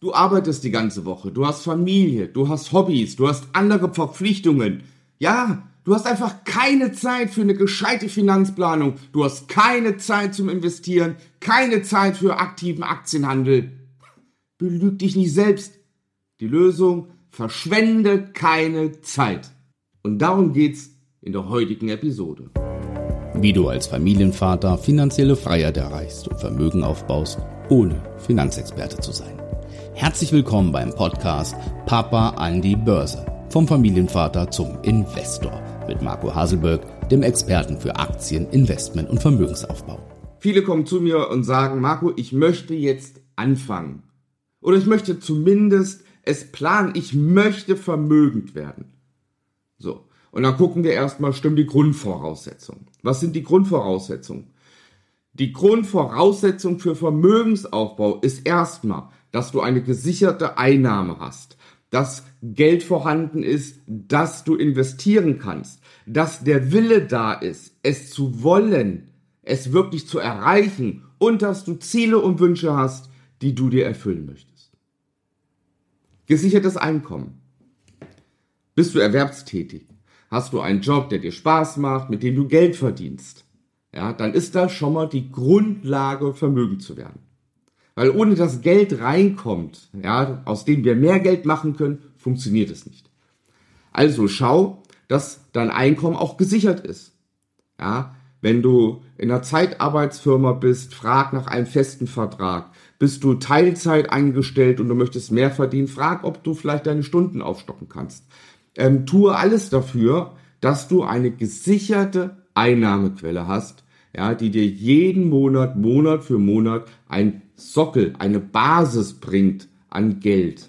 Du arbeitest die ganze Woche, du hast Familie, du hast Hobbys, du hast andere Verpflichtungen. Ja, du hast einfach keine Zeit für eine gescheite Finanzplanung, du hast keine Zeit zum Investieren, keine Zeit für aktiven Aktienhandel. Belüg dich nicht selbst. Die Lösung, verschwende keine Zeit. Und darum geht's in der heutigen Episode. Wie du als Familienvater finanzielle Freiheit erreichst und Vermögen aufbaust, ohne Finanzexperte zu sein. Herzlich willkommen beim Podcast Papa an die Börse. Vom Familienvater zum Investor mit Marco Haselberg, dem Experten für Aktien, Investment und Vermögensaufbau. Viele kommen zu mir und sagen, Marco, ich möchte jetzt anfangen. Oder ich möchte zumindest es planen, ich möchte vermögend werden. So. Und dann gucken wir erstmal, stimmen die Grundvoraussetzungen. Was sind die Grundvoraussetzungen? Die Grundvoraussetzung für Vermögensaufbau ist erstmal, dass du eine gesicherte Einnahme hast, dass Geld vorhanden ist, dass du investieren kannst, dass der Wille da ist, es zu wollen, es wirklich zu erreichen und dass du Ziele und Wünsche hast, die du dir erfüllen möchtest. Gesichertes Einkommen. Bist du erwerbstätig? Hast du einen Job, der dir Spaß macht, mit dem du Geld verdienst? Ja, dann ist das schon mal die Grundlage, vermögend zu werden. Weil ohne das Geld reinkommt, ja, aus dem wir mehr Geld machen können, funktioniert es nicht. Also schau, dass dein Einkommen auch gesichert ist. Ja, wenn du in einer Zeitarbeitsfirma bist, frag nach einem festen Vertrag. Bist du Teilzeit eingestellt und du möchtest mehr verdienen, frag, ob du vielleicht deine Stunden aufstocken kannst. Ähm, tue alles dafür, dass du eine gesicherte Einnahmequelle hast, ja, die dir jeden Monat, Monat für Monat ein Sockel, eine Basis bringt an Geld.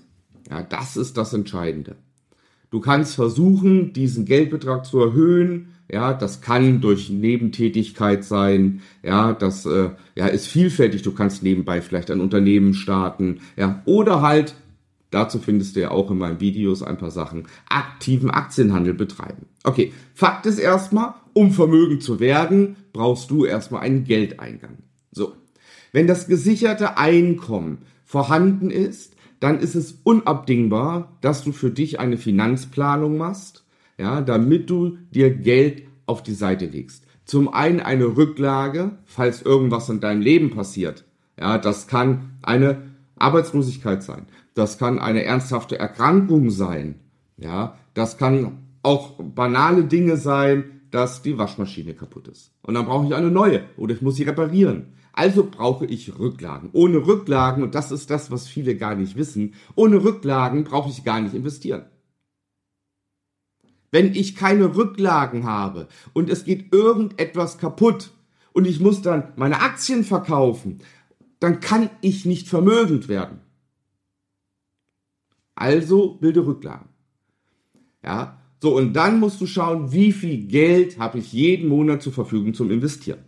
Ja, das ist das Entscheidende. Du kannst versuchen, diesen Geldbetrag zu erhöhen. Ja, das kann durch Nebentätigkeit sein. Ja, das äh, ja, ist vielfältig. Du kannst nebenbei vielleicht ein Unternehmen starten. Ja, oder halt, dazu findest du ja auch in meinen Videos ein paar Sachen, aktiven Aktienhandel betreiben. Okay, Fakt ist erstmal, um vermögend zu werden, brauchst du erstmal einen Geldeingang. So. Wenn das gesicherte Einkommen vorhanden ist, dann ist es unabdingbar, dass du für dich eine Finanzplanung machst, ja, damit du dir Geld auf die Seite legst. Zum einen eine Rücklage, falls irgendwas in deinem Leben passiert. Ja, das kann eine Arbeitslosigkeit sein. Das kann eine ernsthafte Erkrankung sein. Ja, das kann auch banale Dinge sein, dass die Waschmaschine kaputt ist. Und dann brauche ich eine neue oder ich muss sie reparieren. Also brauche ich Rücklagen. Ohne Rücklagen, und das ist das, was viele gar nicht wissen, ohne Rücklagen brauche ich gar nicht investieren. Wenn ich keine Rücklagen habe und es geht irgendetwas kaputt und ich muss dann meine Aktien verkaufen, dann kann ich nicht vermögend werden. Also bilde Rücklagen. Ja, so, und dann musst du schauen, wie viel Geld habe ich jeden Monat zur Verfügung zum Investieren.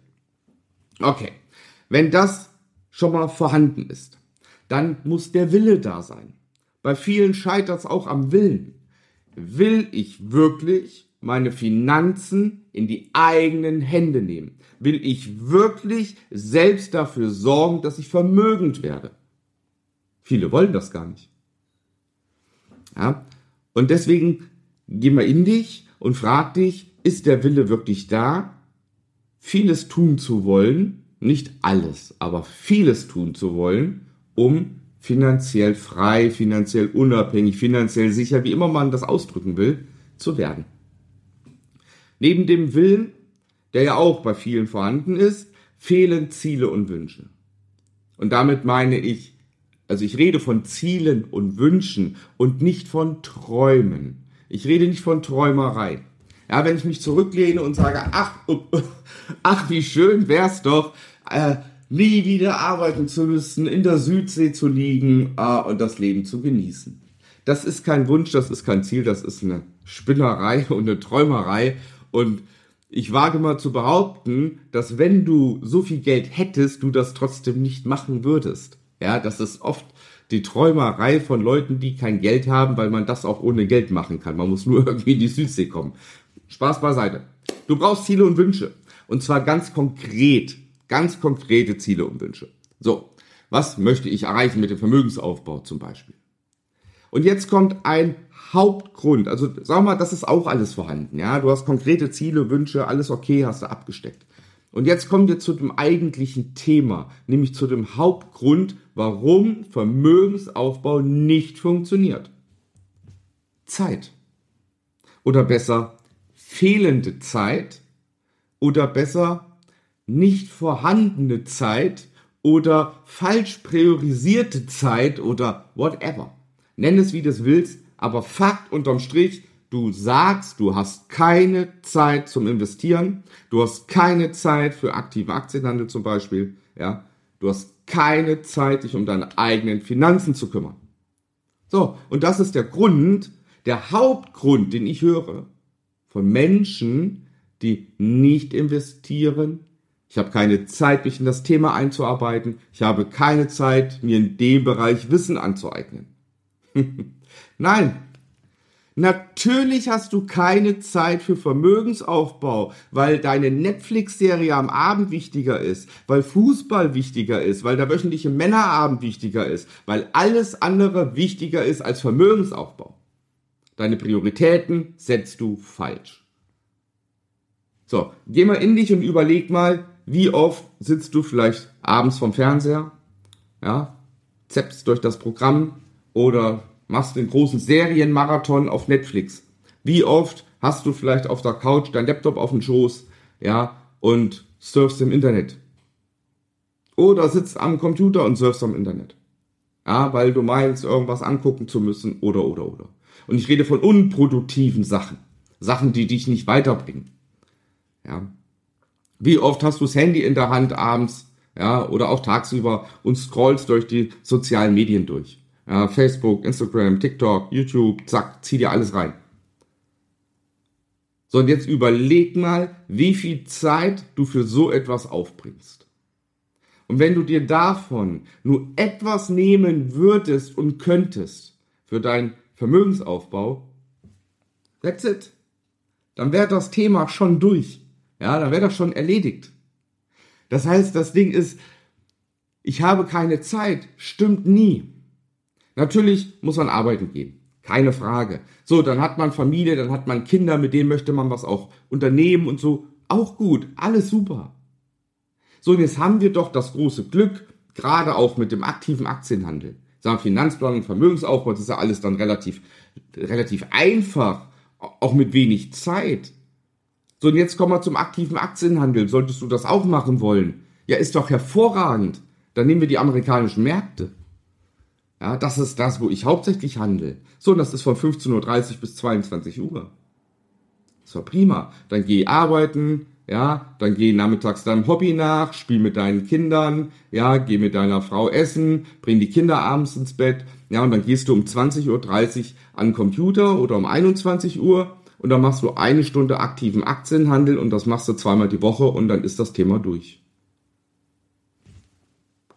Okay, wenn das schon mal vorhanden ist, dann muss der Wille da sein. Bei vielen scheitert es auch am Willen. Will ich wirklich meine Finanzen in die eigenen Hände nehmen? Will ich wirklich selbst dafür sorgen, dass ich vermögend werde? Viele wollen das gar nicht. Ja? Und deswegen geh mal in dich und frag dich, ist der Wille wirklich da, vieles tun zu wollen, nicht alles, aber vieles tun zu wollen, um finanziell frei, finanziell unabhängig, finanziell sicher, wie immer man das ausdrücken will, zu werden. Neben dem Willen, der ja auch bei vielen vorhanden ist, fehlen Ziele und Wünsche. Und damit meine ich, also ich rede von Zielen und Wünschen und nicht von Träumen. Ich rede nicht von Träumerei. Ja, wenn ich mich zurücklehne und sage, ach, ach, wie schön wär's doch, äh, nie wieder arbeiten zu müssen, in der Südsee zu liegen äh, und das Leben zu genießen. Das ist kein Wunsch, das ist kein Ziel, das ist eine Spinnerei und eine Träumerei. Und ich wage mal zu behaupten, dass wenn du so viel Geld hättest, du das trotzdem nicht machen würdest. Ja, das ist oft die Träumerei von Leuten, die kein Geld haben, weil man das auch ohne Geld machen kann. Man muss nur irgendwie in die Südsee kommen. Spaß beiseite. Du brauchst Ziele und Wünsche. Und zwar ganz konkret. Ganz konkrete Ziele und Wünsche. So. Was möchte ich erreichen mit dem Vermögensaufbau zum Beispiel? Und jetzt kommt ein Hauptgrund. Also sag mal, das ist auch alles vorhanden. Ja, du hast konkrete Ziele, Wünsche, alles okay, hast du abgesteckt. Und jetzt kommen wir zu dem eigentlichen Thema, nämlich zu dem Hauptgrund, warum Vermögensaufbau nicht funktioniert. Zeit. Oder besser, fehlende Zeit. Oder besser, nicht vorhandene Zeit oder falsch priorisierte Zeit oder whatever. Nenn es wie du willst, aber Fakt unterm Strich, du sagst, du hast keine Zeit zum Investieren, du hast keine Zeit für aktive Aktienhandel zum Beispiel, ja, du hast keine Zeit, dich um deine eigenen Finanzen zu kümmern. So, und das ist der Grund, der Hauptgrund, den ich höre von Menschen, die nicht investieren. Ich habe keine Zeit, mich in das Thema einzuarbeiten. Ich habe keine Zeit, mir in dem Bereich Wissen anzueignen. Nein, Natürlich hast du keine Zeit für Vermögensaufbau, weil deine Netflix-Serie am Abend wichtiger ist, weil Fußball wichtiger ist, weil der wöchentliche Männerabend wichtiger ist, weil alles andere wichtiger ist als Vermögensaufbau. Deine Prioritäten setzt du falsch. So, geh mal in dich und überleg mal, wie oft sitzt du vielleicht abends vom Fernseher, ja, zappst durch das Programm oder machst den großen Serienmarathon auf Netflix. Wie oft hast du vielleicht auf der Couch dein Laptop auf dem Schoß, ja, und surfst im Internet? Oder sitzt am Computer und surfst am Internet. Ja, weil du meinst, irgendwas angucken zu müssen, oder, oder, oder. Und ich rede von unproduktiven Sachen. Sachen, die dich nicht weiterbringen. Ja. Wie oft hast du das Handy in der Hand abends, ja, oder auch tagsüber und scrollst durch die sozialen Medien durch? Ja, Facebook, Instagram, TikTok, YouTube, zack, zieh dir alles rein. So, und jetzt überleg mal, wie viel Zeit du für so etwas aufbringst. Und wenn du dir davon nur etwas nehmen würdest und könntest für deinen Vermögensaufbau, that's it. Dann wäre das Thema schon durch. Ja, dann wäre das schon erledigt. Das heißt, das Ding ist, ich habe keine Zeit, stimmt nie. Natürlich muss man arbeiten gehen. Keine Frage. So, dann hat man Familie, dann hat man Kinder, mit denen möchte man was auch unternehmen und so. Auch gut. Alles super. So, und jetzt haben wir doch das große Glück, gerade auch mit dem aktiven Aktienhandel. Sagen Finanzplanung, Vermögensaufbau, das ist ja alles dann relativ, relativ einfach. Auch mit wenig Zeit. So, und jetzt kommen wir zum aktiven Aktienhandel. Solltest du das auch machen wollen? Ja, ist doch hervorragend. Dann nehmen wir die amerikanischen Märkte. Ja, das ist das, wo ich hauptsächlich handle. So, und das ist von 15.30 Uhr bis 22 Uhr. Das war prima. Dann geh arbeiten, ja, dann geh nachmittags deinem Hobby nach, spiel mit deinen Kindern, ja, geh mit deiner Frau essen, bring die Kinder abends ins Bett, ja, und dann gehst du um 20.30 Uhr an den Computer oder um 21 Uhr und dann machst du eine Stunde aktiven Aktienhandel und das machst du zweimal die Woche und dann ist das Thema durch.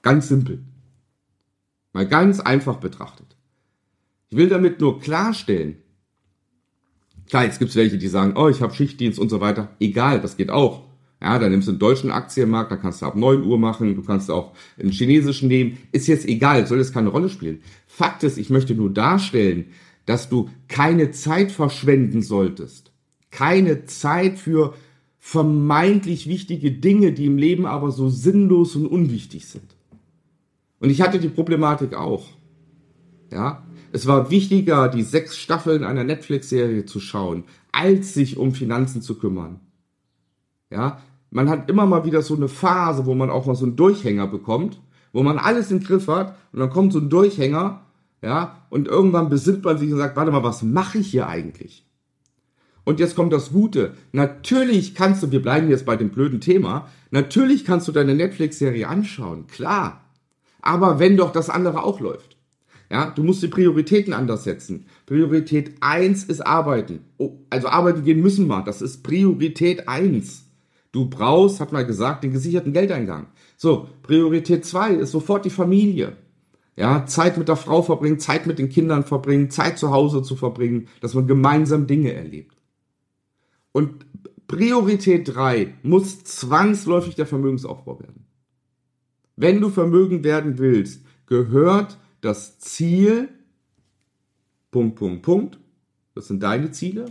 Ganz simpel. Mal ganz einfach betrachtet. Ich will damit nur klarstellen, klar, jetzt gibt es welche, die sagen, oh, ich habe Schichtdienst und so weiter. Egal, das geht auch. Ja, da nimmst du einen deutschen Aktienmarkt, da kannst du ab 9 Uhr machen, du kannst auch einen chinesischen nehmen. Ist jetzt egal, soll jetzt keine Rolle spielen. Fakt ist, ich möchte nur darstellen, dass du keine Zeit verschwenden solltest. Keine Zeit für vermeintlich wichtige Dinge, die im Leben aber so sinnlos und unwichtig sind. Und ich hatte die Problematik auch. Ja, es war wichtiger, die sechs Staffeln einer Netflix-Serie zu schauen, als sich um Finanzen zu kümmern. Ja, man hat immer mal wieder so eine Phase, wo man auch mal so einen Durchhänger bekommt, wo man alles im Griff hat und dann kommt so ein Durchhänger, ja, und irgendwann besinnt man sich und sagt, warte mal, was mache ich hier eigentlich? Und jetzt kommt das Gute. Natürlich kannst du, wir bleiben jetzt bei dem blöden Thema, natürlich kannst du deine Netflix-Serie anschauen, klar. Aber wenn doch das andere auch läuft. Ja, du musst die Prioritäten anders setzen. Priorität 1 ist Arbeiten. Oh, also arbeiten gehen müssen wir. Das ist Priorität 1. Du brauchst, hat man gesagt, den gesicherten Geldeingang. So, Priorität 2 ist sofort die Familie. Ja, Zeit mit der Frau verbringen, Zeit mit den Kindern verbringen, Zeit zu Hause zu verbringen, dass man gemeinsam Dinge erlebt. Und Priorität 3 muss zwangsläufig der Vermögensaufbau werden. Wenn du vermögend werden willst, gehört das Ziel, Punkt, Punkt, Punkt, das sind deine Ziele,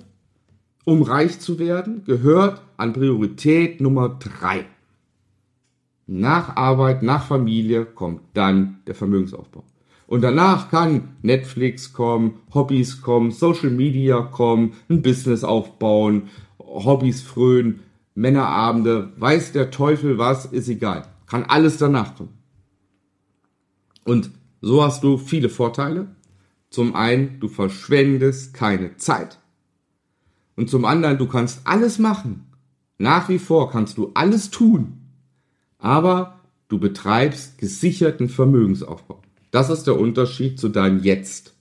um reich zu werden, gehört an Priorität Nummer drei. Nach Arbeit, nach Familie kommt dann der Vermögensaufbau. Und danach kann Netflix kommen, Hobbys kommen, Social Media kommen, ein Business aufbauen, Hobbys frönen, Männerabende, weiß der Teufel was, ist egal. Kann alles danach kommen. Und so hast du viele Vorteile. Zum einen, du verschwendest keine Zeit. Und zum anderen, du kannst alles machen. Nach wie vor kannst du alles tun. Aber du betreibst gesicherten Vermögensaufbau. Das ist der Unterschied zu deinem Jetzt.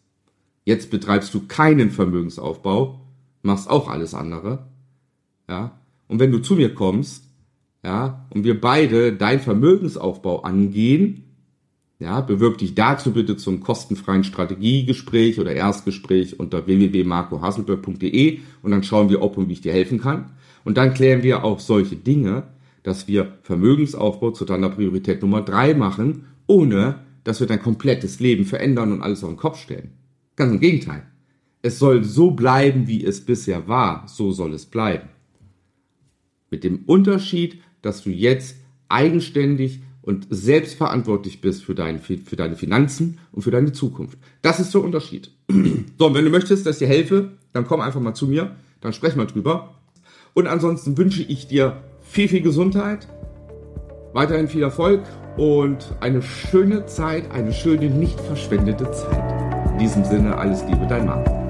Jetzt betreibst du keinen Vermögensaufbau, machst auch alles andere. Ja. Und wenn du zu mir kommst, ja, und wir beide deinen Vermögensaufbau angehen, ja, bewirb dich dazu bitte zum kostenfreien Strategiegespräch oder Erstgespräch unter www.marcohasselberg.de und dann schauen wir, ob und wie ich dir helfen kann. Und dann klären wir auch solche Dinge, dass wir Vermögensaufbau zu deiner Priorität Nummer drei machen, ohne dass wir dein komplettes Leben verändern und alles auf den Kopf stellen. Ganz im Gegenteil. Es soll so bleiben, wie es bisher war. So soll es bleiben. Mit dem Unterschied, dass du jetzt eigenständig und selbstverantwortlich bist für, dein, für deine Finanzen und für deine Zukunft. Das ist der Unterschied. So, und wenn du möchtest, dass ich dir helfe, dann komm einfach mal zu mir, dann sprechen wir drüber. Und ansonsten wünsche ich dir viel, viel Gesundheit, weiterhin viel Erfolg und eine schöne Zeit, eine schöne, nicht verschwendete Zeit. In diesem Sinne, alles Liebe, dein Mann.